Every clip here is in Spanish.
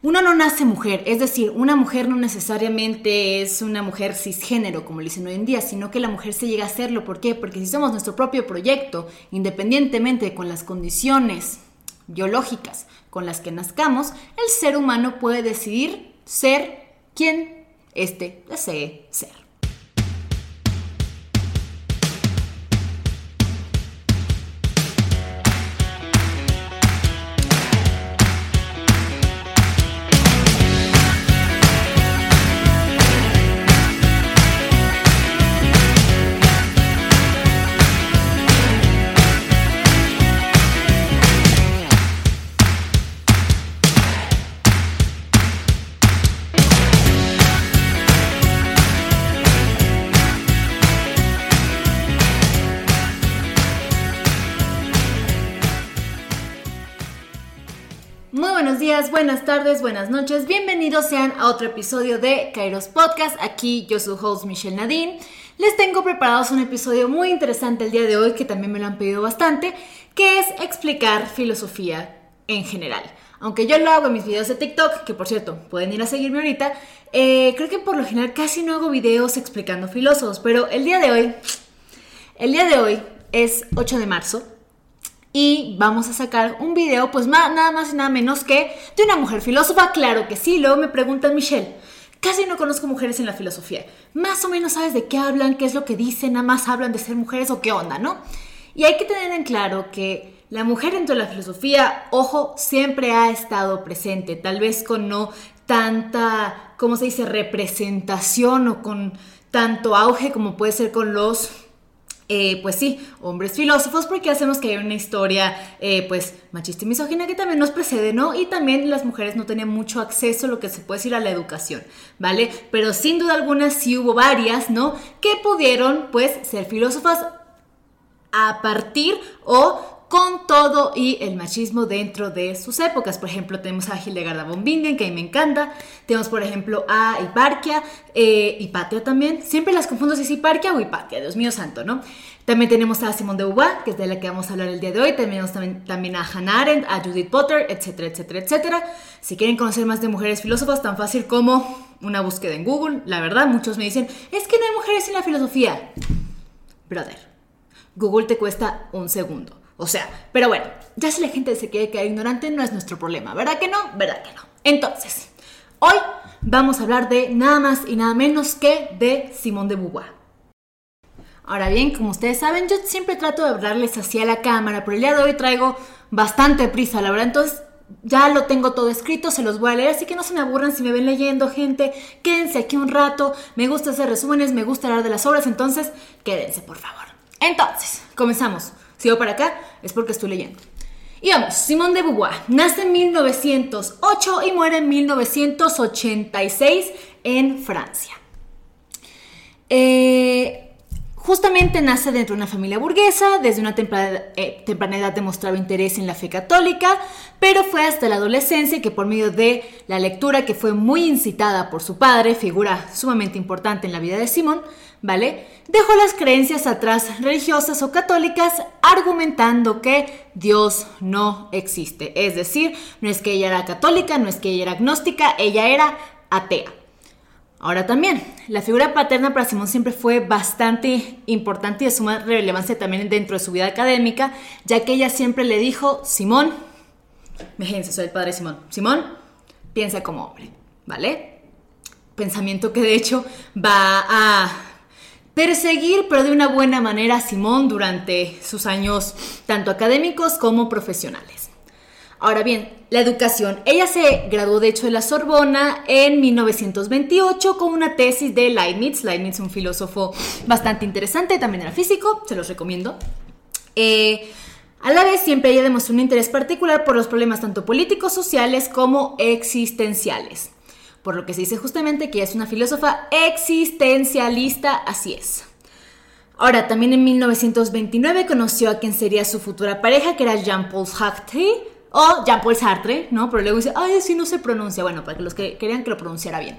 Uno no nace mujer, es decir, una mujer no necesariamente es una mujer cisgénero, como le dicen hoy en día, sino que la mujer se llega a hacerlo. ¿Por qué? Porque si somos nuestro propio proyecto, independientemente con las condiciones biológicas con las que nazcamos, el ser humano puede decidir ser quien éste desee ser. Buenas tardes, buenas noches. Bienvenidos sean a otro episodio de Kairos Podcast. Aquí yo soy host Michelle Nadine. Les tengo preparados un episodio muy interesante el día de hoy que también me lo han pedido bastante, que es explicar filosofía en general. Aunque yo lo hago en mis videos de TikTok, que por cierto, pueden ir a seguirme ahorita, eh, creo que por lo general casi no hago videos explicando filósofos, pero el día de hoy, el día de hoy es 8 de marzo y vamos a sacar un video, pues nada más y nada menos que de una mujer filósofa, claro que sí. Luego me preguntan, Michelle, casi no conozco mujeres en la filosofía. Más o menos sabes de qué hablan, qué es lo que dicen, nada más hablan de ser mujeres o qué onda, ¿no? Y hay que tener en claro que la mujer dentro de la filosofía, ojo, siempre ha estado presente, tal vez con no tanta, ¿cómo se dice?, representación o con tanto auge como puede ser con los eh, pues sí, hombres filósofos, porque hacemos que haya una historia, eh, pues, machista y misógina que también nos precede, ¿no? Y también las mujeres no tenían mucho acceso a lo que se puede decir a la educación, ¿vale? Pero sin duda alguna sí hubo varias, ¿no? Que pudieron, pues, ser filósofas a partir o con todo y el machismo dentro de sus épocas. Por ejemplo, tenemos a Hildegarda von Bingen, que a mí me encanta. Tenemos, por ejemplo, a Hiparquia, eh, Hipatia también. Siempre las confundo si es Hiparquia o Hipatia, Dios mío santo, ¿no? También tenemos a Simone de Beauvoir, que es de la que vamos a hablar el día de hoy. Tenemos también, también a Hannah Arendt, a Judith Potter, etcétera, etcétera, etcétera. Si quieren conocer más de mujeres filósofas, tan fácil como una búsqueda en Google. La verdad, muchos me dicen, es que no hay mujeres en la filosofía. Brother, Google te cuesta un segundo. O sea, pero bueno, ya si la gente se quiere quedar ignorante, no es nuestro problema, ¿verdad que no? ¿Verdad que no? Entonces, hoy vamos a hablar de nada más y nada menos que de Simón de Beauvoir. Ahora bien, como ustedes saben, yo siempre trato de hablarles hacia la cámara, pero el día de hoy traigo bastante prisa, la verdad, entonces ya lo tengo todo escrito, se los voy a leer, así que no se me aburran si me ven leyendo, gente, quédense aquí un rato, me gusta hacer resúmenes, me gusta hablar de las obras, entonces quédense, por favor. Entonces, comenzamos. Si voy para acá, es porque estoy leyendo. Y vamos, Simone de Beauvoir nace en 1908 y muere en 1986 en Francia. Eh, Justamente nace dentro de una familia burguesa, desde una eh, temprana, edad demostraba interés en la fe católica, pero fue hasta la adolescencia que por medio de la lectura que fue muy incitada por su padre, figura sumamente importante en la vida de Simón, ¿vale? Dejó las creencias atrás religiosas o católicas argumentando que Dios no existe. Es decir, no es que ella era católica, no es que ella era agnóstica, ella era atea. Ahora también, la figura paterna para Simón siempre fue bastante importante y de suma relevancia también dentro de su vida académica, ya que ella siempre le dijo, Simón, imagínense, soy el padre Simón, Simón, piensa como hombre, ¿vale? Pensamiento que de hecho va a perseguir, pero de una buena manera, a Simón durante sus años tanto académicos como profesionales. Ahora bien, la educación. Ella se graduó de hecho de la Sorbona en 1928 con una tesis de Leibniz. Leibniz, un filósofo bastante interesante, también era físico, se los recomiendo. Eh, a la vez, siempre ella demostró un interés particular por los problemas tanto políticos, sociales como existenciales. Por lo que se dice justamente que ella es una filósofa existencialista, así es. Ahora, también en 1929 conoció a quien sería su futura pareja, que era Jean-Paul Sartre, o Jean-Paul Sartre, ¿no? Pero luego dice, ay, así no se pronuncia. Bueno, para que los que querían que lo pronunciara bien.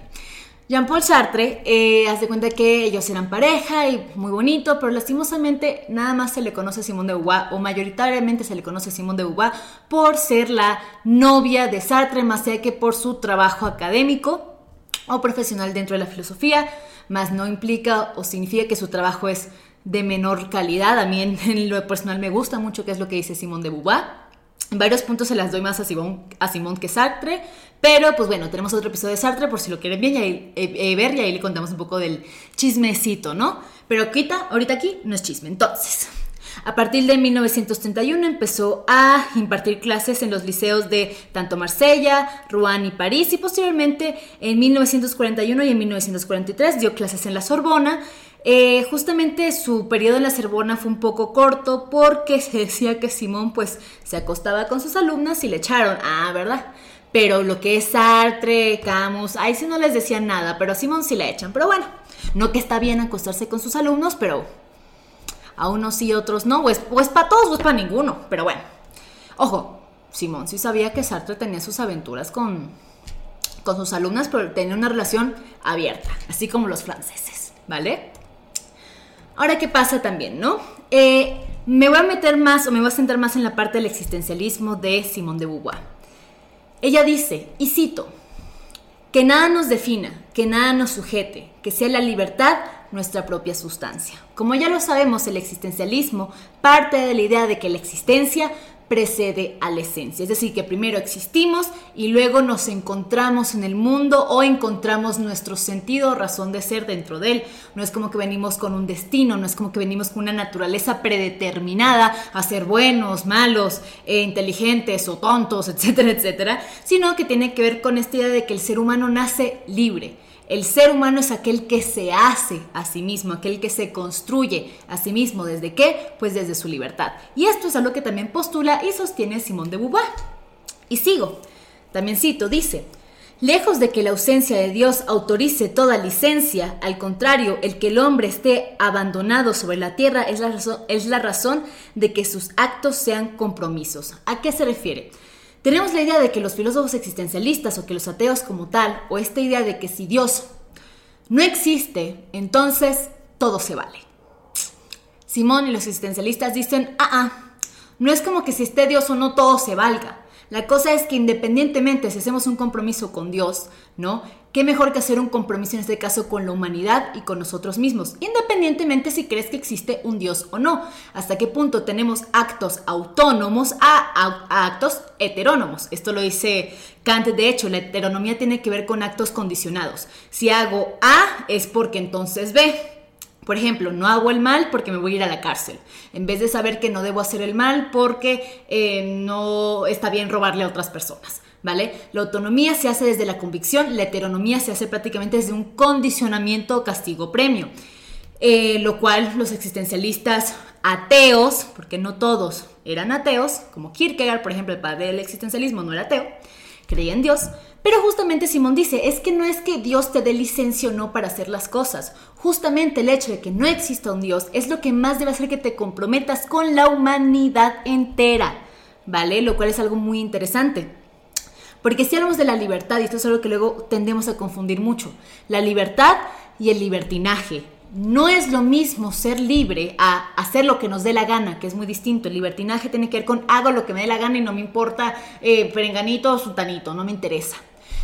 Jean-Paul Sartre eh, hace cuenta que ellos eran pareja y muy bonito, pero lastimosamente nada más se le conoce a Simone de Beauvoir, o mayoritariamente se le conoce a Simone de Beauvoir, por ser la novia de Sartre, más allá que por su trabajo académico o profesional dentro de la filosofía, más no implica o significa que su trabajo es de menor calidad. A mí en, lo personal me gusta mucho qué es lo que dice Simone de Beauvoir. Varios puntos se las doy más a Simón, a que Sartre, pero pues bueno, tenemos otro episodio de Sartre por si lo quieren bien eh, eh, ver y ahí le contamos un poco del chismecito, ¿no? Pero ahorita, ahorita aquí no es chisme. Entonces, a partir de 1931 empezó a impartir clases en los liceos de tanto Marsella, Rouen y París y posteriormente en 1941 y en 1943 dio clases en la Sorbona eh, justamente su periodo en la Sorbona fue un poco corto porque se decía que Simón pues se acostaba con sus alumnas y le echaron, ah, ¿verdad? Pero lo que es Sartre, Camus, ahí sí no les decían nada, pero a Simón sí le echan. Pero bueno, no que está bien acostarse con sus alumnos, pero a unos sí, otros no, o es, para todos o es para ninguno, pero bueno. Ojo, Simón sí sabía que Sartre tenía sus aventuras con, con sus alumnas, pero tenía una relación abierta, así como los franceses, ¿vale? Ahora, ¿qué pasa también, no? Eh, me voy a meter más o me voy a centrar más en la parte del existencialismo de Simone de Beauvoir. Ella dice, y cito, que nada nos defina, que nada nos sujete, que sea la libertad nuestra propia sustancia. Como ya lo sabemos, el existencialismo parte de la idea de que la existencia precede a la esencia. Es decir, que primero existimos y luego nos encontramos en el mundo o encontramos nuestro sentido, razón de ser dentro de él. No es como que venimos con un destino, no es como que venimos con una naturaleza predeterminada a ser buenos, malos, eh, inteligentes o tontos, etcétera, etcétera, sino que tiene que ver con esta idea de que el ser humano nace libre el ser humano es aquel que se hace a sí mismo, aquel que se construye a sí mismo. ¿Desde qué? Pues desde su libertad. Y esto es algo que también postula y sostiene Simón de Beauvoir. Y sigo. También cito, dice, Lejos de que la ausencia de Dios autorice toda licencia, al contrario, el que el hombre esté abandonado sobre la tierra es la, razón, es la razón de que sus actos sean compromisos. ¿A qué se refiere? Tenemos la idea de que los filósofos existencialistas o que los ateos como tal, o esta idea de que si Dios no existe, entonces todo se vale. Simón y los existencialistas dicen, ah, ah, no es como que si esté Dios o no todo se valga. La cosa es que independientemente si hacemos un compromiso con Dios, ¿no? ¿Qué mejor que hacer un compromiso en este caso con la humanidad y con nosotros mismos? Independientemente si crees que existe un Dios o no. ¿Hasta qué punto tenemos actos autónomos a, actos heterónomos? Esto lo dice Kant. De hecho, la heteronomía tiene que ver con actos condicionados. Si hago A es porque entonces B. Por ejemplo, no hago el mal porque me voy a ir a la cárcel. En vez de saber que no debo hacer el mal porque eh, no está bien robarle a otras personas. ¿vale? La autonomía se hace desde la convicción, la heteronomía se hace prácticamente desde un condicionamiento castigo-premio, eh, lo cual los existencialistas ateos, porque no todos eran ateos, como Kierkegaard, por ejemplo, el padre del existencialismo no era ateo, creía en Dios, pero justamente Simón dice, es que no es que Dios te dé licencia o no para hacer las cosas, justamente el hecho de que no exista un Dios es lo que más debe hacer que te comprometas con la humanidad entera, ¿vale? Lo cual es algo muy interesante. Porque si hablamos de la libertad, y esto es algo que luego tendemos a confundir mucho, la libertad y el libertinaje. No es lo mismo ser libre a hacer lo que nos dé la gana, que es muy distinto. El libertinaje tiene que ver con hago lo que me dé la gana y no me importa eh, perenganito o sultanito, no me interesa.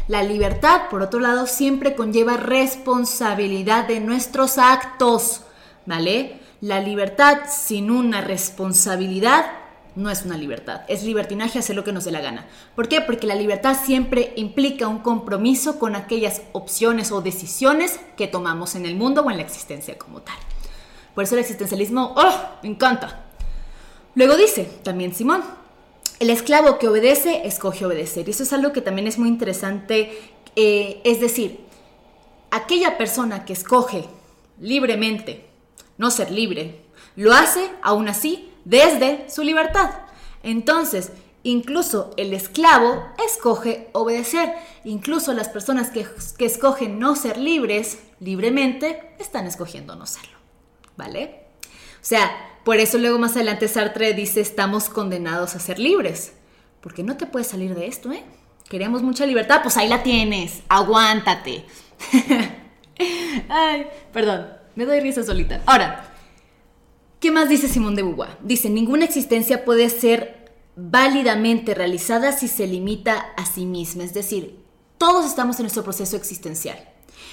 La libertad, por otro lado, siempre conlleva responsabilidad de nuestros actos, ¿vale? La libertad sin una responsabilidad no es una libertad, es libertinaje hacer lo que nos dé la gana. ¿Por qué? Porque la libertad siempre implica un compromiso con aquellas opciones o decisiones que tomamos en el mundo o en la existencia como tal. Por eso el existencialismo, ¡oh! Me encanta. Luego dice también Simón, el esclavo que obedece, escoge obedecer. Y eso es algo que también es muy interesante. Eh, es decir, aquella persona que escoge libremente no ser libre, lo hace aún así desde su libertad. Entonces, incluso el esclavo escoge obedecer. Incluso las personas que, escogen no ser libres libremente están escogiendo no serlo. ¿Vale? O sea, por eso luego más adelante Sartre dice estamos condenados a ser libres. Porque no te puedes salir de esto, ¿eh? Queremos mucha libertad, pues ahí la tienes, aguántate. Ay, perdón, me doy risa solita. Ahora, ¿qué más dice Simón de Beauvoir? Dice, ninguna existencia puede ser válidamente realizada si se limita a sí misma, es decir, todos estamos en nuestro proceso existencial.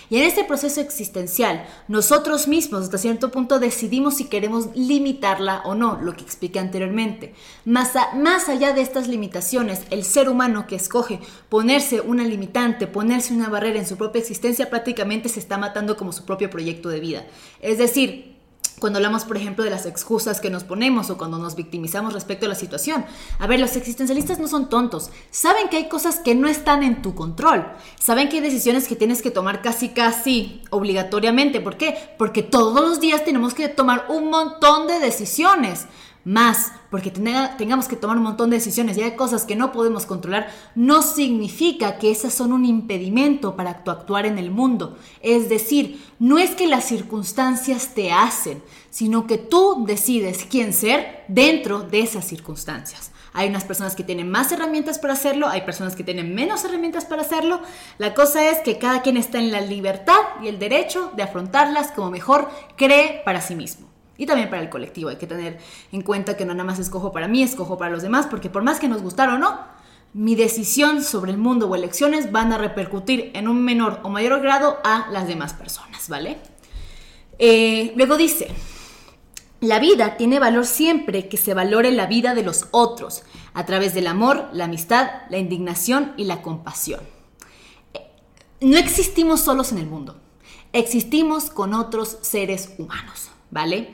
Y en este proceso existencial, nosotros mismos hasta cierto punto decidimos si queremos limitarla o no, lo que expliqué anteriormente. Más, más allá de estas limitaciones, el ser humano que escoge ponerse una limitante, ponerse una barrera en su propia existencia, prácticamente se está matando como su propio proyecto de vida. Es decir, cuando hablamos, por ejemplo, de las excusas que nos ponemos o cuando nos victimizamos respecto a la situación. A ver, los existencialistas no son tontos. Saben que hay cosas que no están en tu control. Saben que hay decisiones que tienes que tomar casi, casi obligatoriamente. ¿Por qué? Porque todos los días tenemos que tomar un montón de decisiones más, porque tengamos que tomar un montón de decisiones y hay cosas que no podemos controlar, no significa que esas son un impedimento para tu actuar en el mundo. Es decir, no es que las circunstancias te hacen, sino que tú decides quién ser dentro de esas circunstancias. Hay unas personas que tienen más herramientas para hacerlo, hay personas que tienen menos herramientas para hacerlo. La cosa es que cada quien está en la libertad y el derecho de afrontarlas como mejor cree para sí mismo y también para el colectivo. Hay que tener en cuenta que no nada más escojo para mí, escojo para los demás, porque por más que nos gustara o no, mi decisión sobre el mundo o elecciones van a repercutir en un menor o mayor grado a las demás personas, ¿vale? Eh, luego dice, la vida tiene valor siempre que se valore la vida de los otros, a través del amor, la amistad, la indignación y la compasión. Eh, no existimos solos en el mundo, existimos con otros seres humanos. ¿Vale?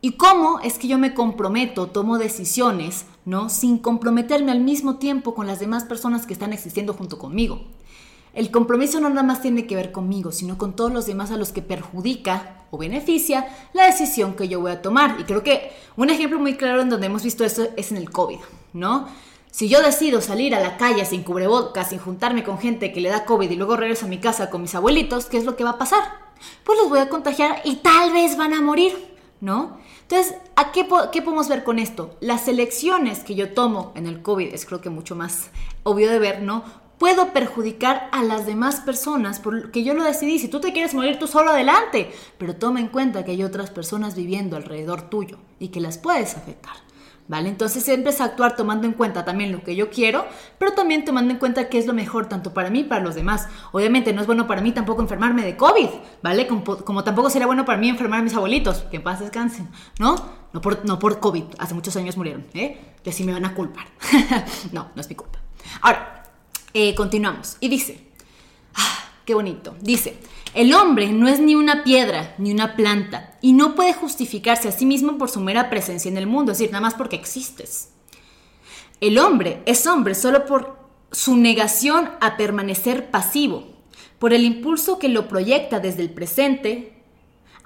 ¿Y cómo es que yo me comprometo, tomo decisiones, ¿no? Sin comprometerme al mismo tiempo con las demás personas que están existiendo junto conmigo. El compromiso no nada más tiene que ver conmigo, sino con todos los demás a los que perjudica o beneficia la decisión que yo voy a tomar. Y creo que un ejemplo muy claro en donde hemos visto esto es en el COVID, ¿no? Si yo decido salir a la calle sin cubrebocas, sin juntarme con gente que le da COVID y luego regreso a mi casa con mis abuelitos, ¿qué es lo que va a pasar? Pues los voy a contagiar y tal vez van a morir, ¿no? Entonces, ¿a qué, qué, podemos ver con esto? Las elecciones que yo tomo en el COVID, es creo que mucho más obvio de ver, ¿no? Puedo perjudicar a las demás personas porque yo lo decidí. Si tú te quieres morir tú solo adelante, pero toma en cuenta que hay otras personas viviendo alrededor tuyo y que las puedes afectar. ¿Vale? Entonces siempre es actuar tomando en cuenta también lo que yo quiero, pero también tomando en cuenta qué es lo mejor tanto para mí y para los demás. Obviamente no es bueno para mí tampoco enfermarme de COVID, ¿vale? Como, tampoco sería bueno para mí enfermar a mis abuelitos, que en paz descansen, ¿no? No por, no por COVID, hace muchos años murieron, ¿eh? Que así me van a culpar. no, no es mi culpa. Ahora, eh, continuamos. Y dice, ah, qué bonito, dice, el hombre no es ni una piedra ni una planta y no puede justificarse a sí mismo por su mera presencia en el mundo, es decir, nada más porque existes. El hombre es hombre solo por su negación a permanecer pasivo, por el impulso que lo proyecta desde el presente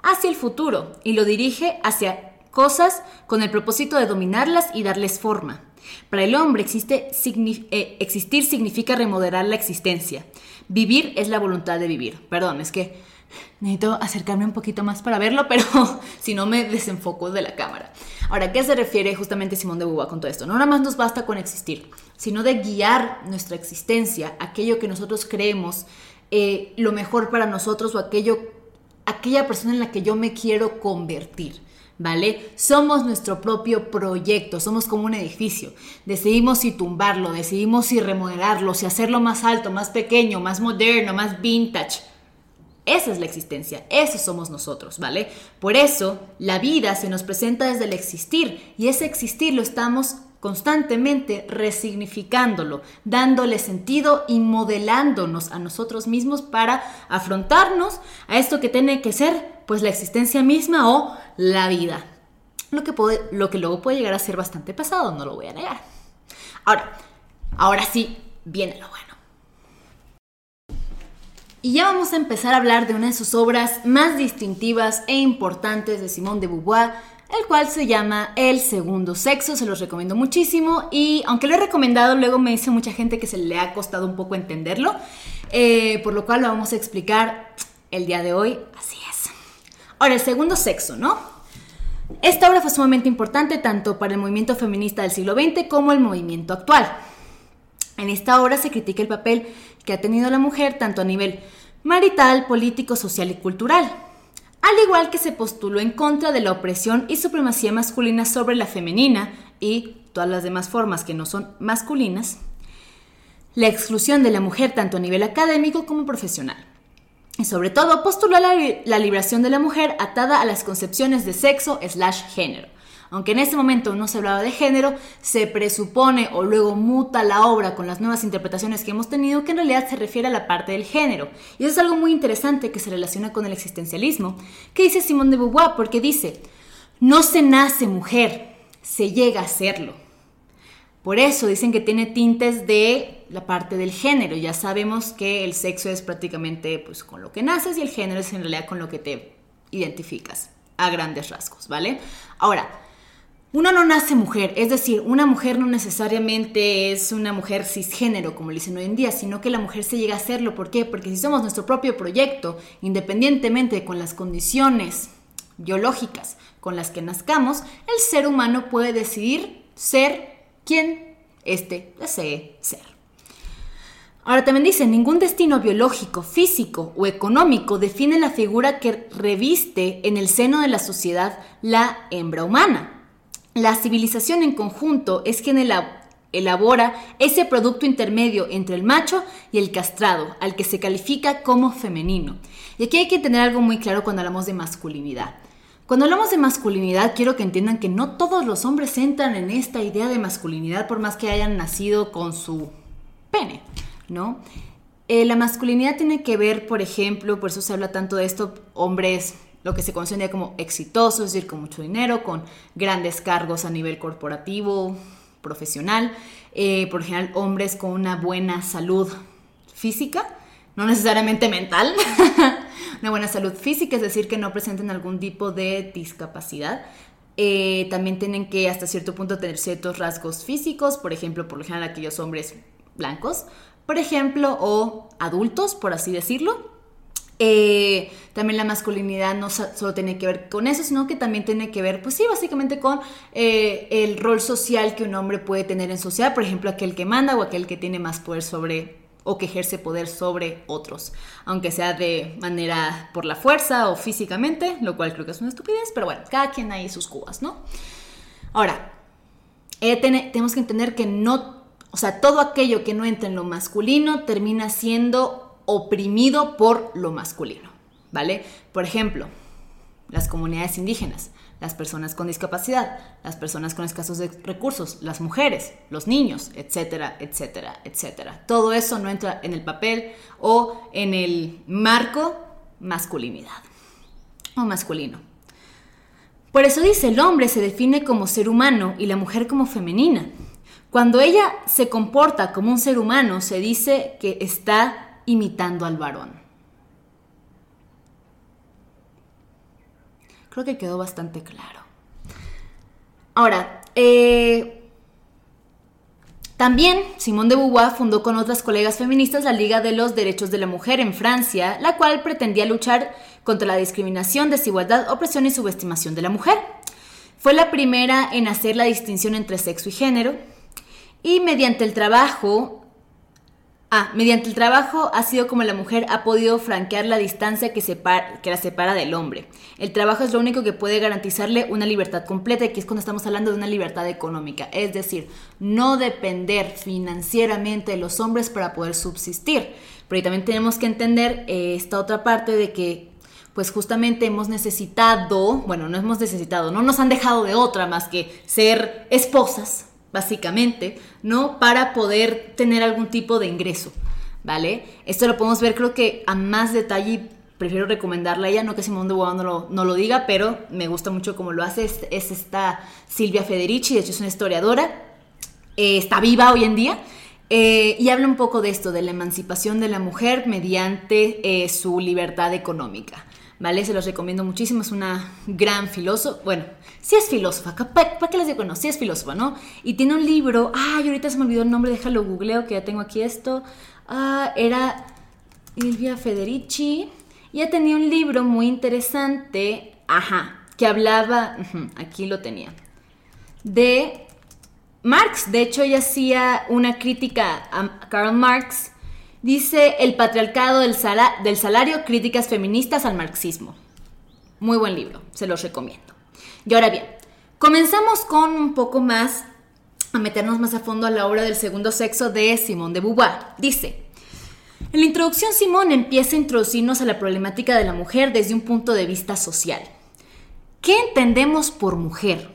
hacia el futuro y lo dirige hacia cosas con el propósito de dominarlas y darles forma. Para el hombre eh, existir significa remodelar la existencia. Vivir es la voluntad de vivir. Perdón, es que necesito acercarme un poquito más para verlo, pero si no me desenfoco de la cámara. Ahora, ¿qué se refiere justamente Simón de Beauvoir con todo esto? No nada más nos basta con existir, sino de guiar nuestra existencia, aquello que nosotros creemos eh, lo mejor para nosotros o aquello, aquella persona en la que yo me quiero convertir. ¿Vale? Somos nuestro propio proyecto, somos como un edificio. Decidimos si tumbarlo, decidimos si remodelarlo, si hacerlo más alto, más pequeño, más moderno, más vintage. Esa es la existencia, eso somos nosotros, ¿vale? Por eso la vida se nos presenta desde el existir y ese existir lo estamos constantemente resignificándolo, dándole sentido y modelándonos a nosotros mismos para afrontarnos a esto que tiene que ser pues la existencia misma o la vida. Lo que, puede, lo que luego puede llegar a ser bastante pesado, no lo voy a negar. Ahora, ahora sí, viene lo bueno. Y ya vamos a empezar a hablar de una de sus obras más distintivas e importantes de Simone de Beauvoir, el cual se llama El Segundo Sexo, se los recomiendo muchísimo y aunque lo he recomendado, luego me dice mucha gente que se le ha costado un poco entenderlo, eh, por lo cual lo vamos a explicar el día de hoy, así. Ahora, el segundo sexo, ¿no? Esta obra fue sumamente importante tanto para el movimiento feminista del siglo XX como el movimiento actual. En esta obra se critica el papel que ha tenido la mujer tanto a nivel marital, político, social y cultural, al igual que se postuló en contra de la opresión y supremacía masculina sobre la femenina y todas las demás formas que no son masculinas, la exclusión de la mujer tanto a nivel académico como profesional. Y sobre todo postuló la, la liberación de la mujer atada a las concepciones de sexo slash género. Aunque en ese momento no se hablaba de género, se presupone o luego muta la obra con las nuevas interpretaciones que hemos tenido que en realidad se refiere a la parte del género. Y eso es algo muy interesante que se relaciona con el existencialismo, que dice Simone de Beauvoir, porque dice, no se nace mujer, se llega a serlo. Por eso dicen que tiene tintes de la parte del género. Ya sabemos que el sexo es prácticamente pues, con lo que naces y el género es en realidad con lo que te identificas a grandes rasgos, ¿vale? Ahora, uno no nace mujer, es decir, una mujer no necesariamente es una mujer cisgénero, como le dicen hoy en día, sino que la mujer se llega a serlo. ¿Por qué? Porque si somos nuestro propio proyecto, independientemente con las condiciones biológicas con las que nazcamos, el ser humano puede decidir ser quien éste desee ser. Ahora también dice, ningún destino biológico, físico o económico define la figura que reviste en el seno de la sociedad la hembra humana. La civilización en conjunto es quien elabora ese producto intermedio entre el macho y el castrado, al que se califica como femenino. Y aquí hay que tener algo muy claro cuando hablamos de masculinidad. Cuando hablamos de masculinidad, quiero que entiendan que no todos los hombres entran en esta idea de masculinidad por más que hayan nacido con su pene, ¿no? Eh, la masculinidad tiene que ver, por ejemplo, por eso se habla tanto de esto, hombres, lo que se conoce como exitosos, es decir, con mucho dinero, con grandes cargos a nivel corporativo, profesional, eh, por ejemplo, hombres con una buena salud física, no necesariamente mental, una buena salud física, es decir, que no presenten algún tipo de discapacidad. Eh, también tienen que hasta cierto punto tener ciertos rasgos físicos, por ejemplo, por lo general aquellos hombres blancos, por ejemplo, o adultos, por así decirlo. Eh, también la masculinidad no solo tiene que ver con eso, sino que también tiene que ver, pues sí, básicamente con eh, el rol social que un hombre puede tener en sociedad, por ejemplo, aquel que manda o aquel que tiene más poder sobre o que ejerce poder sobre otros, aunque sea de manera por la fuerza o físicamente, lo cual creo que es una estupidez, pero bueno, cada quien hay sus cubas, ¿no? Ahora, eh, tenemos que entender que no, o sea, todo aquello que no entra en lo masculino termina siendo oprimido por lo masculino, ¿vale? Por ejemplo, las comunidades indígenas las personas con discapacidad, las personas con escasos recursos, las mujeres, los niños, etcétera, etcétera, etcétera. Todo eso no entra en el papel o en el marco masculinidad o masculino. Por eso dice, el hombre se define como ser humano y la mujer como femenina. Cuando ella se comporta como un ser humano, se dice que está imitando al varón. Creo que quedó bastante claro. Ahora, eh, también Simone de Beauvoir fundó con otras colegas feministas la Liga de los Derechos de la Mujer en Francia, la cual pretendía luchar contra la discriminación, desigualdad, opresión y subestimación de la mujer. Fue la primera en hacer la distinción entre sexo y género y mediante el trabajo Ah, mediante el trabajo ha sido como la mujer ha podido franquear la distancia que, que, la separa del hombre. El trabajo es lo único que puede garantizarle una libertad completa, y que es cuando estamos hablando de una libertad económica. Es decir, no depender financieramente de los hombres para poder subsistir. Pero también tenemos que entender eh, esta otra parte de que pues justamente hemos necesitado, bueno, no hemos necesitado, no nos han dejado de otra más que ser esposas, básicamente, ¿no? Para poder tener algún tipo de ingreso, ¿vale? Esto lo podemos ver creo que a más detalle prefiero recomendarla a ella, no que Simón de Bois no lo, diga, pero me gusta mucho cómo lo hace, es, esta Silvia Federici, de hecho es una historiadora, eh, está viva hoy en día, eh, y habla un poco de esto, de la emancipación de la mujer mediante eh, su libertad económica. ¿Vale? Se los recomiendo muchísimo, es una gran filósofa, bueno, sí es filósofa, ¿para qué les digo? No, sí es filósofa, ¿no? Y tiene un libro, ay, ahorita se me olvidó el nombre, déjalo googleo, que ya tengo aquí esto, ah, era Silvia Federici, ya tenía un libro muy interesante, ajá, que hablaba, aquí lo tenía, de Marx, de hecho, ella hacía una crítica a Karl Marx. Dice El patriarcado del, del salario, críticas feministas al marxismo. Muy buen libro, se los recomiendo. Y ahora bien, comenzamos con un poco más, a meternos más a fondo a la obra del segundo sexo de Simone de Beauvoir. Dice, en la introducción Simone empieza a introducirnos a la problemática de la mujer desde un punto de vista social. ¿Qué entendemos por mujer?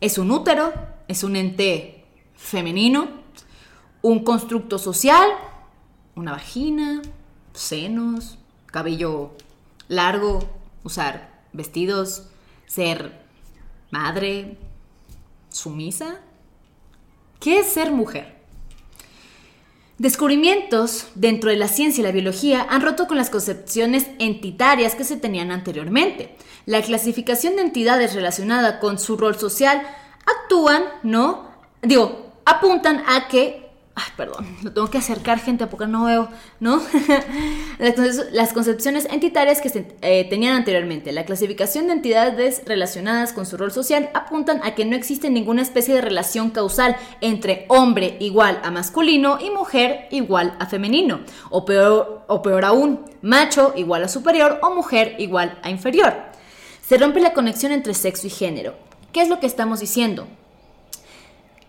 ¿Es un útero? ¿Es un ente femenino? ¿Un constructo social? ¿Una vagina? ¿Senos? ¿Cabello largo? ¿Usar vestidos? ¿Ser madre? ¿Sumisa? ¿Qué es ser mujer? Descubrimientos dentro de la ciencia y la biología han roto con las concepciones entitarias que se tenían anteriormente. La clasificación de entidades relacionada con su rol social actúan, ¿no? Digo, apuntan a que Ay, perdón, lo tengo que acercar, gente, porque no veo, ¿no? Las concepciones entitarias que se eh, tenían anteriormente, la clasificación de entidades relacionadas con su rol social apuntan a que no existe ninguna especie de relación causal entre hombre igual a masculino y mujer igual a femenino, o peor, o peor aún, macho igual a superior o mujer igual a inferior. Se rompe la conexión entre sexo y género. ¿Qué es lo que estamos diciendo?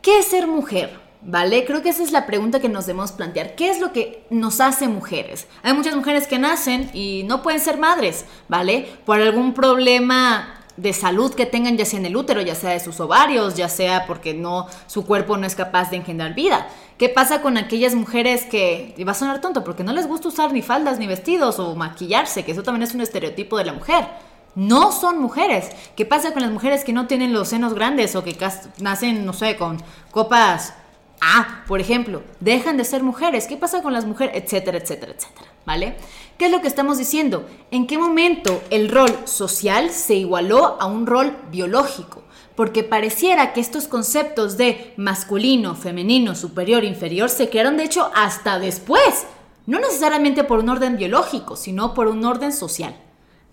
¿Qué es ser mujer? ¿Vale? Creo que esa es la pregunta que nos debemos plantear. ¿Qué es lo que nos hace mujeres? Hay muchas mujeres que nacen y no pueden ser madres, ¿vale? Por algún problema de salud que tengan ya sea en el útero, ya sea de sus ovarios, ya sea porque no su cuerpo no es capaz de engendrar vida. ¿Qué pasa con aquellas mujeres que, y va a sonar tonto, porque no les gusta usar ni faldas ni vestidos o maquillarse, que eso también es un estereotipo de la mujer? No son mujeres. ¿Qué pasa con las mujeres que no tienen los senos grandes o que nacen, no sé, con copas Ah, por ejemplo, dejan de ser mujeres. ¿Qué pasa con las mujeres? Etcétera, etcétera, etcétera. ¿Vale? ¿Qué es lo que estamos diciendo? ¿En qué momento el rol social se igualó a un rol biológico? Porque pareciera que estos conceptos de masculino, femenino, superior, inferior se crearon de hecho hasta después. No necesariamente por un orden biológico, sino por un orden social.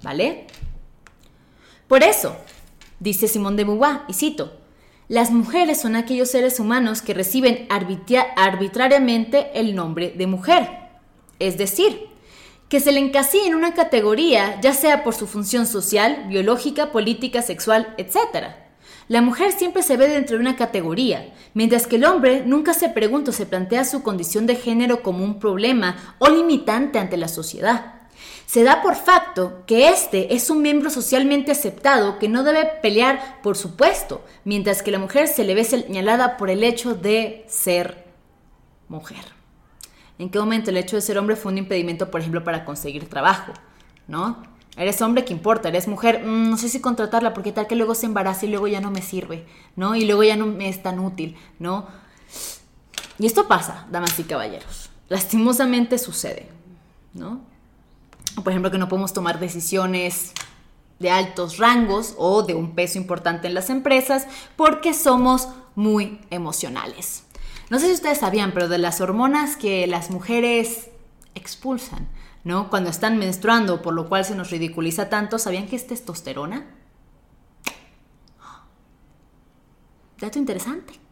¿Vale? Por eso, dice Simón de Beauvoir, y cito, las mujeres son aquellos seres humanos que reciben arbitrariamente el nombre de mujer. Es decir, que se le encasilla en una categoría, ya sea por su función social, biológica, política, sexual, etc. La mujer siempre se ve dentro de una categoría, mientras que el hombre nunca se pregunta o se plantea su condición de género como un problema o limitante ante la sociedad. Se da por facto que este es un miembro socialmente aceptado que no debe pelear por su puesto, mientras que la mujer se le ve señalada por el hecho de ser mujer. ¿En qué momento el hecho de ser hombre fue un impedimento, por ejemplo, para conseguir trabajo? ¿No? Eres hombre, ¿qué importa? Eres mujer, mm, no sé si contratarla porque tal que luego se embaraza y luego ya no me sirve, ¿no? Y luego ya no me es tan útil, ¿no? Y esto pasa, damas y caballeros. Lastimosamente sucede, ¿no? Por ejemplo, que no podemos tomar decisiones de altos rangos o de un peso importante en las empresas porque somos muy emocionales. No sé si ustedes sabían, pero de las hormonas que las mujeres expulsan, ¿no? Cuando están menstruando, por lo cual se nos ridiculiza tanto, ¿sabían que es testosterona? Dato interesante.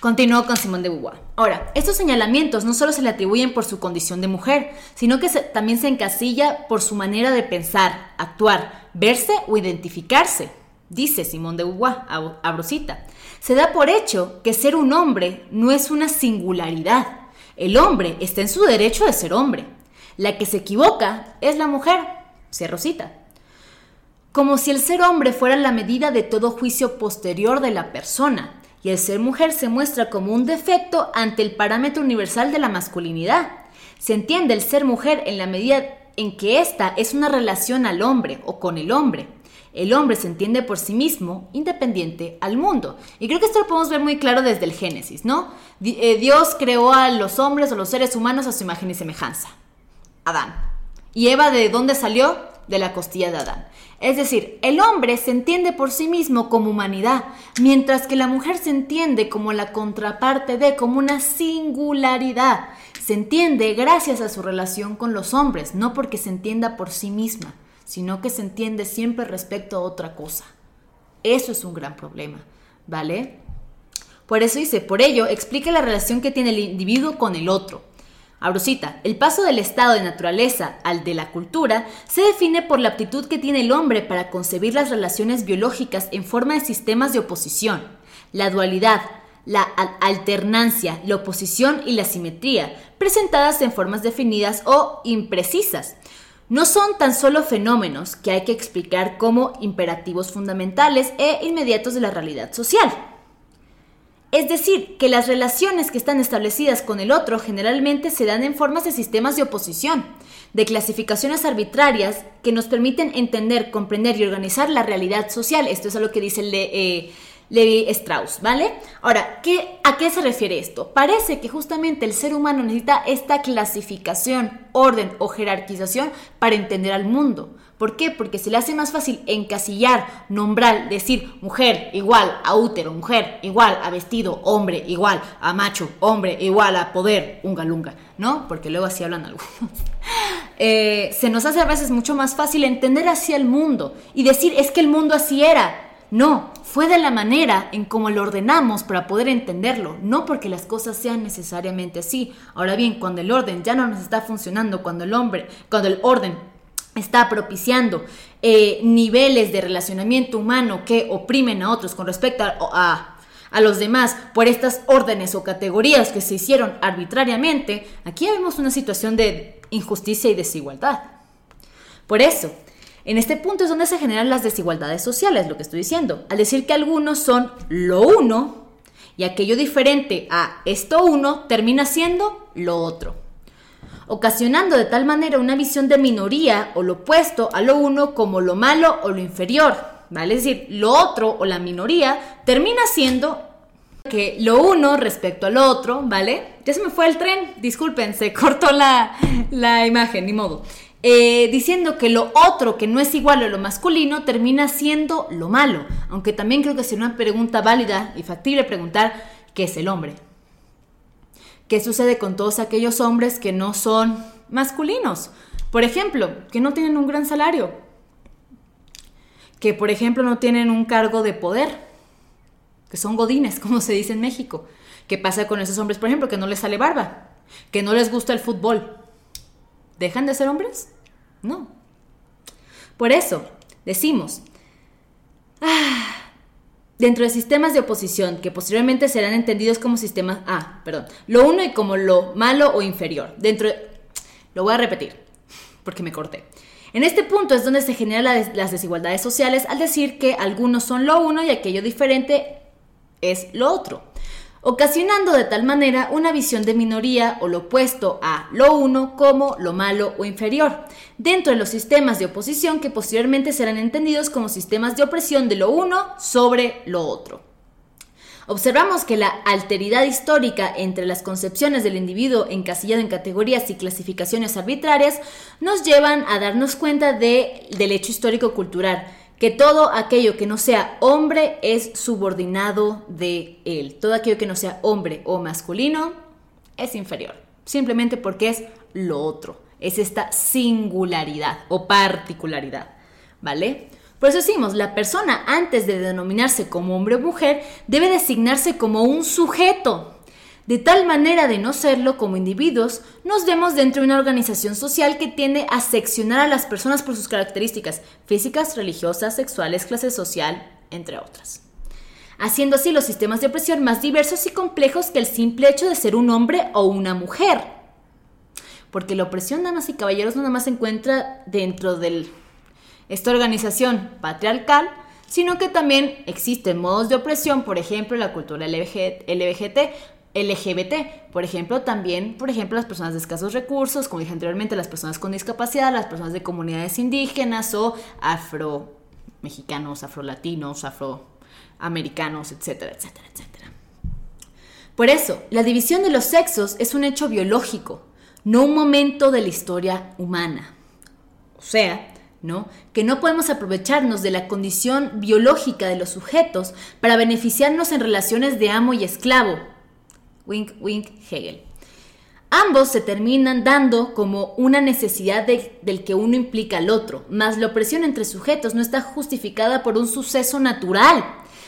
Continuó con Simón de Beauvoir. Ahora, estos señalamientos no solo se le atribuyen por su condición de mujer, sino que también se encasilla por su manera de pensar, actuar, verse o identificarse, dice Simón de Beauvoir a Brosita. Se da por hecho que ser un hombre no es una singularidad. El hombre está en su derecho de ser hombre. La que se equivoca es la mujer, dice Rosita. Como si el ser hombre fuera la medida de todo juicio posterior de la persona y el ser mujer se muestra como un defecto ante el parámetro universal de la masculinidad. Se entiende el ser mujer en la medida en que ésta es una relación al hombre o con el hombre. El hombre se entiende por sí mismo, independiente al mundo. Y creo que esto lo podemos ver muy claro desde el Génesis, ¿no? Eh, Dios creó a los hombres o los seres humanos a su imagen y semejanza. Adán. ¿Y Eva de dónde salió? De la costilla de Adán. Es decir, el hombre se entiende por sí mismo como humanidad, mientras que la mujer se entiende como la contraparte de, como una singularidad. Se entiende gracias a su relación con los hombres, no porque se entienda por sí misma, sino que se entiende siempre respecto a otra cosa. Eso es un gran problema, ¿vale? Por eso dice, por ello, explica la relación que tiene el individuo con el otro. Abrosita, el paso del estado de naturaleza al de la cultura se define por la aptitud que tiene el hombre para concebir las relaciones biológicas en forma de sistemas de oposición. La dualidad, la alternancia, la oposición y la simetría, presentadas en formas definidas o imprecisas. No son tan solo fenómenos que hay que explicar como imperativos fundamentales e inmediatos de la realidad social. Es decir, que las relaciones que están establecidas con el otro generalmente se dan en formas de sistemas de oposición, de clasificaciones arbitrarias que nos permiten entender, comprender y organizar la realidad social. Esto es a lo que dice el de, eh, Levi Strauss, ¿vale? Ahora, ¿qué, ¿a qué se refiere esto? Parece que justamente el ser humano necesita esta clasificación, orden o jerarquización para entender al mundo. ¿Por qué? Porque se le hace más fácil encasillar, nombrar, decir mujer igual a útero, mujer igual a vestido, hombre igual a macho, hombre igual a poder, unga lunga, ¿no? Porque luego así hablan algunos. Eh, se nos hace a veces mucho más fácil entender así el mundo y decir es que el mundo así era. No, fue de la manera en cómo lo ordenamos para poder entenderlo, no porque las cosas sean necesariamente así. Ahora bien, cuando el orden ya no nos está funcionando, cuando el hombre, cuando el orden está propiciando eh, niveles de relacionamiento humano que oprimen a otros con respecto a, a, los demás por estas órdenes o categorías que se hicieron arbitrariamente, aquí vemos una situación de injusticia y desigualdad. Por eso, en este punto es donde se generan las desigualdades sociales, lo que estoy diciendo. Al decir que algunos son lo uno y aquello diferente a esto uno termina siendo lo otro. Ocasionando de tal manera una visión de minoría o lo opuesto a lo uno como lo malo o lo inferior. ¿Vale? Es decir, lo otro o la minoría termina siendo que lo uno respecto al otro, ¿vale? Ya se me fue el tren, disculpen, se cortó la, la imagen, ni modo. Eh, diciendo que lo otro que no es igual a lo masculino termina siendo lo malo, aunque también creo que sería una pregunta válida y factible preguntar qué es el hombre. ¿Qué sucede con todos aquellos hombres que no son masculinos? Por ejemplo, que no tienen un gran salario, que por ejemplo no tienen un cargo de poder, que son godines, como se dice en México. ¿Qué pasa con esos hombres, por ejemplo, que no les sale barba, que no les gusta el fútbol? ¿Dejan de ser hombres? No. Por eso, decimos, ah, dentro de sistemas de oposición que posteriormente serán entendidos como sistemas, ah, perdón, lo uno y como lo malo o inferior. Dentro, lo voy a repetir, porque me corté. En este punto es donde se generan las desigualdades sociales al decir que algunos son lo uno y aquello diferente es lo otro ocasionando de tal manera una visión de minoría o lo opuesto a lo uno como lo malo o inferior, dentro de los sistemas de oposición que posteriormente serán entendidos como sistemas de opresión de lo uno sobre lo otro. Observamos que la alteridad histórica entre las concepciones del individuo encasillado en categorías y clasificaciones arbitrarias nos llevan a darnos cuenta de, del hecho histórico-cultural, que todo aquello que no sea hombre es subordinado de él. Todo aquello que no sea hombre o masculino es inferior, simplemente porque es lo otro, es esta singularidad o particularidad, ¿vale? Por eso decimos, la persona antes de denominarse como hombre o mujer debe designarse como un sujeto, de tal manera de no serlo como individuos, nos vemos dentro de una organización social que tiende a seccionar a las personas por sus características físicas, religiosas, sexuales, clase social, entre otras. Haciendo así los sistemas de opresión más diversos y complejos que el simple hecho de ser un hombre o una mujer. Porque la opresión, damas y caballeros, no nada más se encuentra dentro de esta organización patriarcal, sino que también existen modos de opresión, por ejemplo, la cultura LBGT, LGBT, por ejemplo, también, por ejemplo, las personas de escasos recursos, como dije anteriormente, las personas con discapacidad, las personas de comunidades indígenas o afro mexicanos, afrolatinos, afroamericanos, etcétera, etcétera, etcétera. Por eso, la división de los sexos es un hecho biológico, no un momento de la historia humana. O sea, ¿no? Que no podemos aprovecharnos de la condición biológica de los sujetos para beneficiarnos en relaciones de amo y esclavo, Wink, wink, Hegel. Ambos se terminan dando como una necesidad del que uno implica al otro, mas la opresión entre sujetos no está justificada por un suceso natural,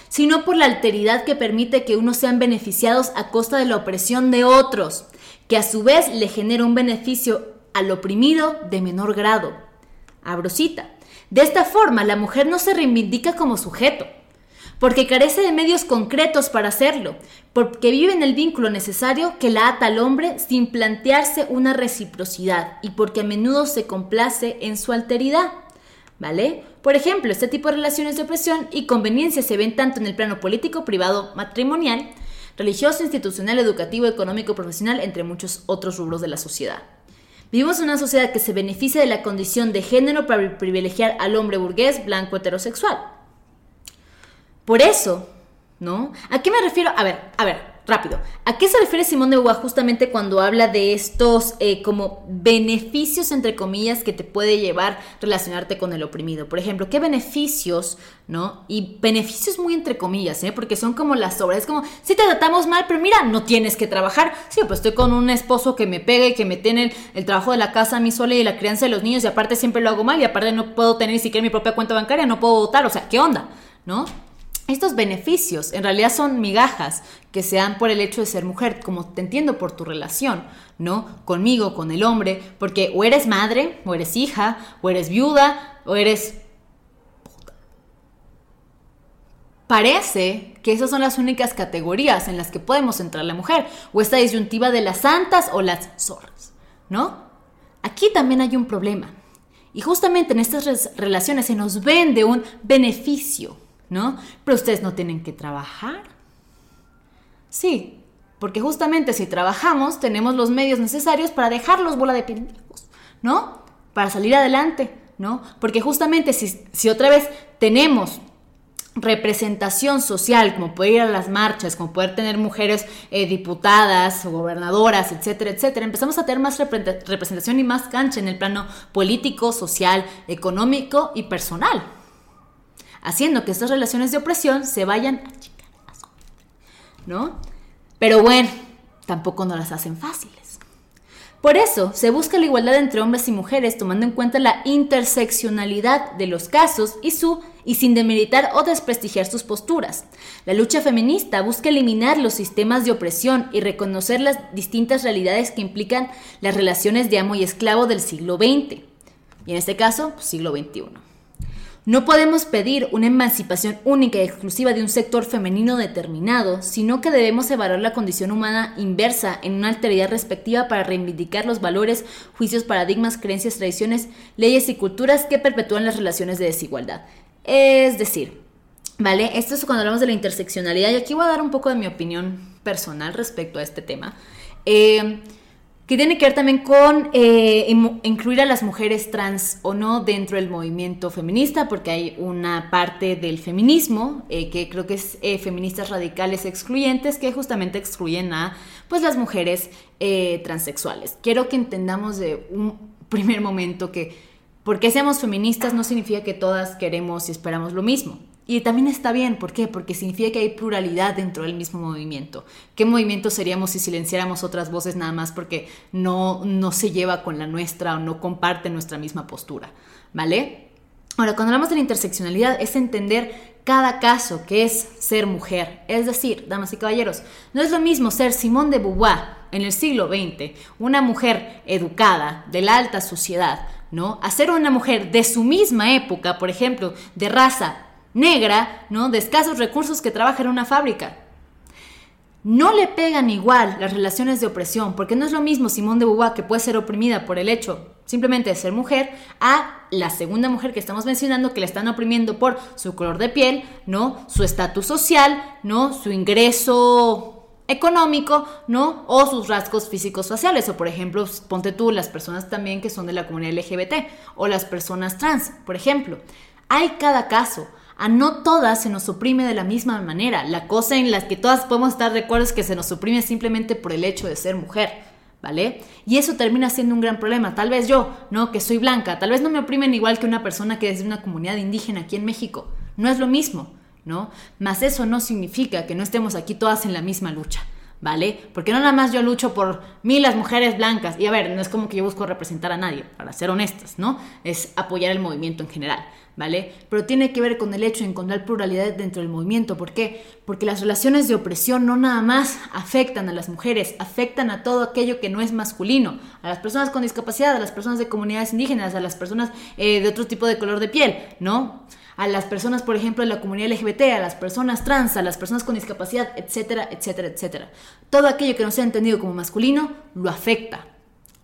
sino por la alteridad que permite que unos sean beneficiados a costa de la opresión de otros, que a su vez le genera un beneficio al oprimido de menor grado. Abrosita. De esta forma, la mujer no se reivindica como sujeto, porque carece de medios concretos para hacerlo, porque vive en el vínculo necesario que la ata al hombre sin plantearse una reciprocidad y porque a menudo se complace en su alteridad. ¿Vale? Por ejemplo, este tipo de relaciones de opresión y conveniencia se ven tanto en el plano político, privado, matrimonial, religioso, institucional, educativo, económico, profesional, entre muchos otros rubros de la sociedad. Vivimos en una sociedad que se beneficia de la condición de género para privilegiar al hombre burgués, blanco, heterosexual. Por eso, ¿no? ¿A qué me refiero? A ver, a ver, rápido. ¿A qué se refiere Simón de Beauvoir justamente cuando habla de estos eh, como beneficios, entre comillas, que te puede llevar relacionarte con el oprimido? Por ejemplo, ¿qué beneficios, no? Y beneficios muy entre comillas, ¿eh? Porque son como las obras. Es como, si te tratamos mal, pero mira, no tienes que trabajar. Sí, pues estoy con un esposo que me pega y que me tiene el, trabajo de la casa a mí sola y la crianza de los niños y aparte siempre lo hago mal y aparte no puedo tener ni siquiera mi propia cuenta bancaria, no puedo votar. O sea, ¿qué onda? ¿No? Estos beneficios en realidad son migajas que se dan por el hecho de ser mujer, como te entiendo por tu relación, ¿no? Conmigo, con el hombre, porque o eres madre, o eres hija, o eres viuda, o eres... Parece que esas son las únicas categorías en las que podemos entrar la mujer, o esta disyuntiva de las santas o las zorras, ¿no? Aquí también hay un problema. Y justamente en estas relaciones se nos vende un beneficio, ¿no? Pero ustedes no tienen que trabajar. Sí, porque justamente si trabajamos tenemos los medios necesarios para dejarlos bola de pendejos, ¿no? Para salir adelante, ¿no? Porque justamente si, si otra vez tenemos representación social, como poder ir a las marchas, como poder tener mujeres eh, diputadas o gobernadoras, etcétera, etcétera, empezamos a tener más representación y más cancha en el plano político, social, económico y personal haciendo que estas relaciones de opresión se vayan a ¿no? Pero bueno, tampoco nos las hacen fáciles. Por eso se busca la igualdad entre hombres y mujeres tomando en cuenta la interseccionalidad de los casos y su y sin demeritar o desprestigiar sus posturas. La lucha feminista busca eliminar los sistemas de opresión y reconocer las distintas realidades que implican las relaciones de amo y esclavo del siglo XX y en este caso pues, siglo XXI. No podemos pedir una emancipación única y exclusiva de un sector femenino determinado, sino que debemos evaluar la condición humana inversa en una alteridad respectiva para reivindicar los valores, juicios, paradigmas, creencias, tradiciones, leyes y culturas que perpetúan las relaciones de desigualdad. Es decir, ¿vale? Esto es cuando hablamos de la interseccionalidad y aquí voy a dar un poco de mi opinión personal respecto a este tema. Eh, que tiene que ver también con eh, incluir a las mujeres trans o no dentro del movimiento feminista, porque hay una parte del feminismo eh, que creo que es eh, feministas radicales excluyentes que justamente excluyen a pues las mujeres transexuales. Quiero que entendamos de un primer momento que porque seamos feministas no significa que todas queremos y esperamos lo mismo. Y también está bien, ¿por qué? Porque significa que hay pluralidad dentro del mismo movimiento. ¿Qué movimiento seríamos si silenciáramos otras voces nada más porque no, no se lleva con la nuestra o no comparte nuestra misma postura? ¿Vale? Ahora, cuando hablamos de la interseccionalidad es entender cada caso que es ser mujer. Es decir, damas y caballeros, no es lo mismo ser Simone de Beauvoir en el siglo XX, una mujer educada de la alta sociedad, ¿no? A ser una mujer de su misma época, por ejemplo, de raza negra, ¿no? De escasos recursos que trabaja en una fábrica. No le pegan igual las relaciones de opresión, porque no es lo mismo Simón de Beauvoir que puede ser oprimida por el hecho simplemente de ser mujer, a la segunda mujer que estamos mencionando que le están oprimiendo por su color de piel, ¿no? Su estatus social, ¿no? Su ingreso económico, ¿no? O sus rasgos físicos faciales, o por ejemplo, ponte tú las personas también que son de la comunidad LGBT, o las personas trans, por ejemplo. Hay cada caso a no todas se nos oprime de la misma manera. La cosa en la que todas podemos estar de acuerdo es que se nos oprime simplemente por el hecho de ser mujer, ¿vale? Y eso termina siendo un gran problema. Tal vez yo, ¿no? Que soy blanca, tal vez no me oprimen igual que una persona que es de una comunidad indígena aquí en México. No es lo mismo, ¿no? Mas eso no significa que no estemos aquí todas en la misma lucha. ¿Vale? Porque no nada más yo lucho por mí, las mujeres blancas, y a ver, no es como que yo busco representar a nadie, para ser honestas, ¿no? Es apoyar el movimiento en general, ¿vale? Pero tiene que ver con el hecho de encontrar pluralidad dentro del movimiento. ¿Por qué? Porque las relaciones de opresión no nada más afectan a las mujeres, afectan a todo aquello que no es masculino, a las personas con discapacidad, a las personas de comunidades indígenas, a las personas eh, de otro tipo de color de piel, ¿no? A las personas, por ejemplo, de la comunidad LGBT, a las personas trans, a las personas con discapacidad, etcétera, etcétera, etcétera. Todo aquello que no sea entendido como masculino lo afecta.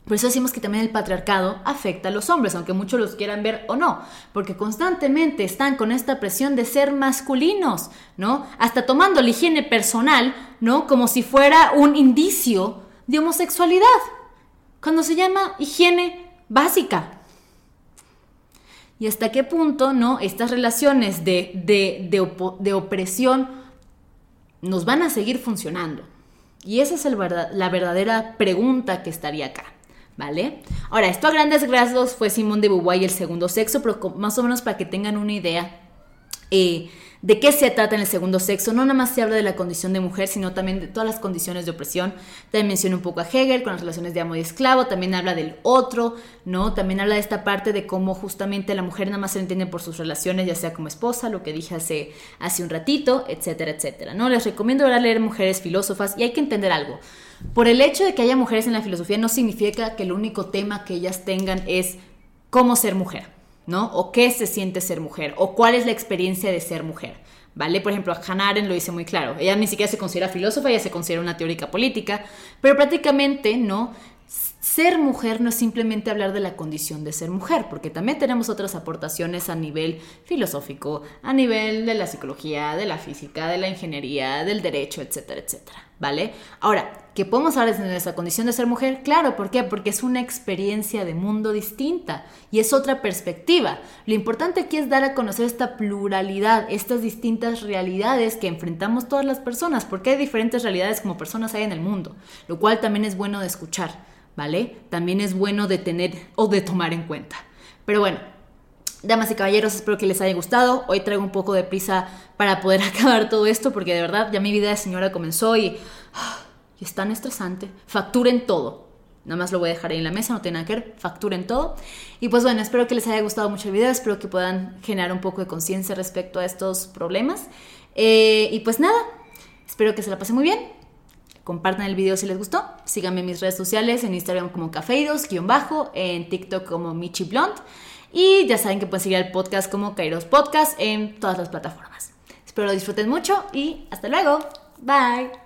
Por eso decimos que también el patriarcado afecta a los hombres, aunque muchos los quieran ver o no, porque constantemente están con esta presión de ser masculinos, ¿no? Hasta tomando la higiene personal, ¿no? Como si fuera un indicio de homosexualidad, cuando se llama higiene básica. Y hasta qué punto, ¿no? Estas relaciones de, de, de, opresión nos van a seguir funcionando. Y esa es la verdadera pregunta que estaría acá. ¿Vale? Ahora, esto a grandes rasgos fue Simón de Beauvoir y el segundo sexo, pero más o menos para que tengan una idea eh, de qué se trata en el segundo sexo. No nada más se habla de la condición de mujer, sino también de todas las condiciones de opresión. También menciona un poco a Hegel con las relaciones de amo y esclavo, también habla del otro, ¿no? También habla de esta parte de cómo justamente la mujer nada más se entiende por sus relaciones, ya sea como esposa, lo que dije hace, hace un ratito, etcétera, etcétera, ¿no? Les recomiendo ahora leer mujeres filósofas y hay que entender algo. Por el hecho de que haya mujeres en la filosofía no significa que el único tema que ellas tengan es cómo ser mujer, ¿no? O qué se siente ser mujer, o cuál es la experiencia de ser mujer. ¿Vale? Por ejemplo, Hannah Arendt lo dice muy claro. Ella ni siquiera se considera filósofa, ella se considera una teórica política, pero prácticamente, ¿no? Ser mujer no es simplemente hablar de la condición de ser mujer, porque también tenemos otras aportaciones a nivel filosófico, a nivel de la psicología, de la física, de la ingeniería, del derecho, etcétera, etcétera, ¿vale? Ahora, ¿qué podemos hablar de nuestra condición de ser mujer? Claro, ¿por qué? Porque es una experiencia de mundo distinta y es otra perspectiva. Lo importante aquí es dar a conocer esta pluralidad, estas distintas realidades que enfrentamos todas las personas, porque hay diferentes realidades como personas hay en el mundo, lo cual también es bueno de escuchar. ¿Vale? También es bueno de tener o de tomar en cuenta. Pero bueno, damas y caballeros, espero que les haya gustado. Hoy traigo un poco de prisa para poder acabar todo esto, porque de verdad ya mi vida de señora comenzó y, y es tan estresante. Facturen todo. Nada más lo voy a dejar ahí en la mesa, no tiene nada que ver, facturen todo. Y pues bueno, espero que les haya gustado mucho el video, espero que puedan generar un poco de conciencia respecto a estos problemas. Eh, y pues nada, espero que se la pasen muy bien. Compartan el video si les gustó. Síganme en mis redes sociales, en Instagram como cafeidos, guion bajo, en TikTok como Michi Blond. Y ya saben que pueden seguir el podcast como Kairos Podcast en todas las plataformas. Espero lo disfruten mucho y hasta luego. Bye.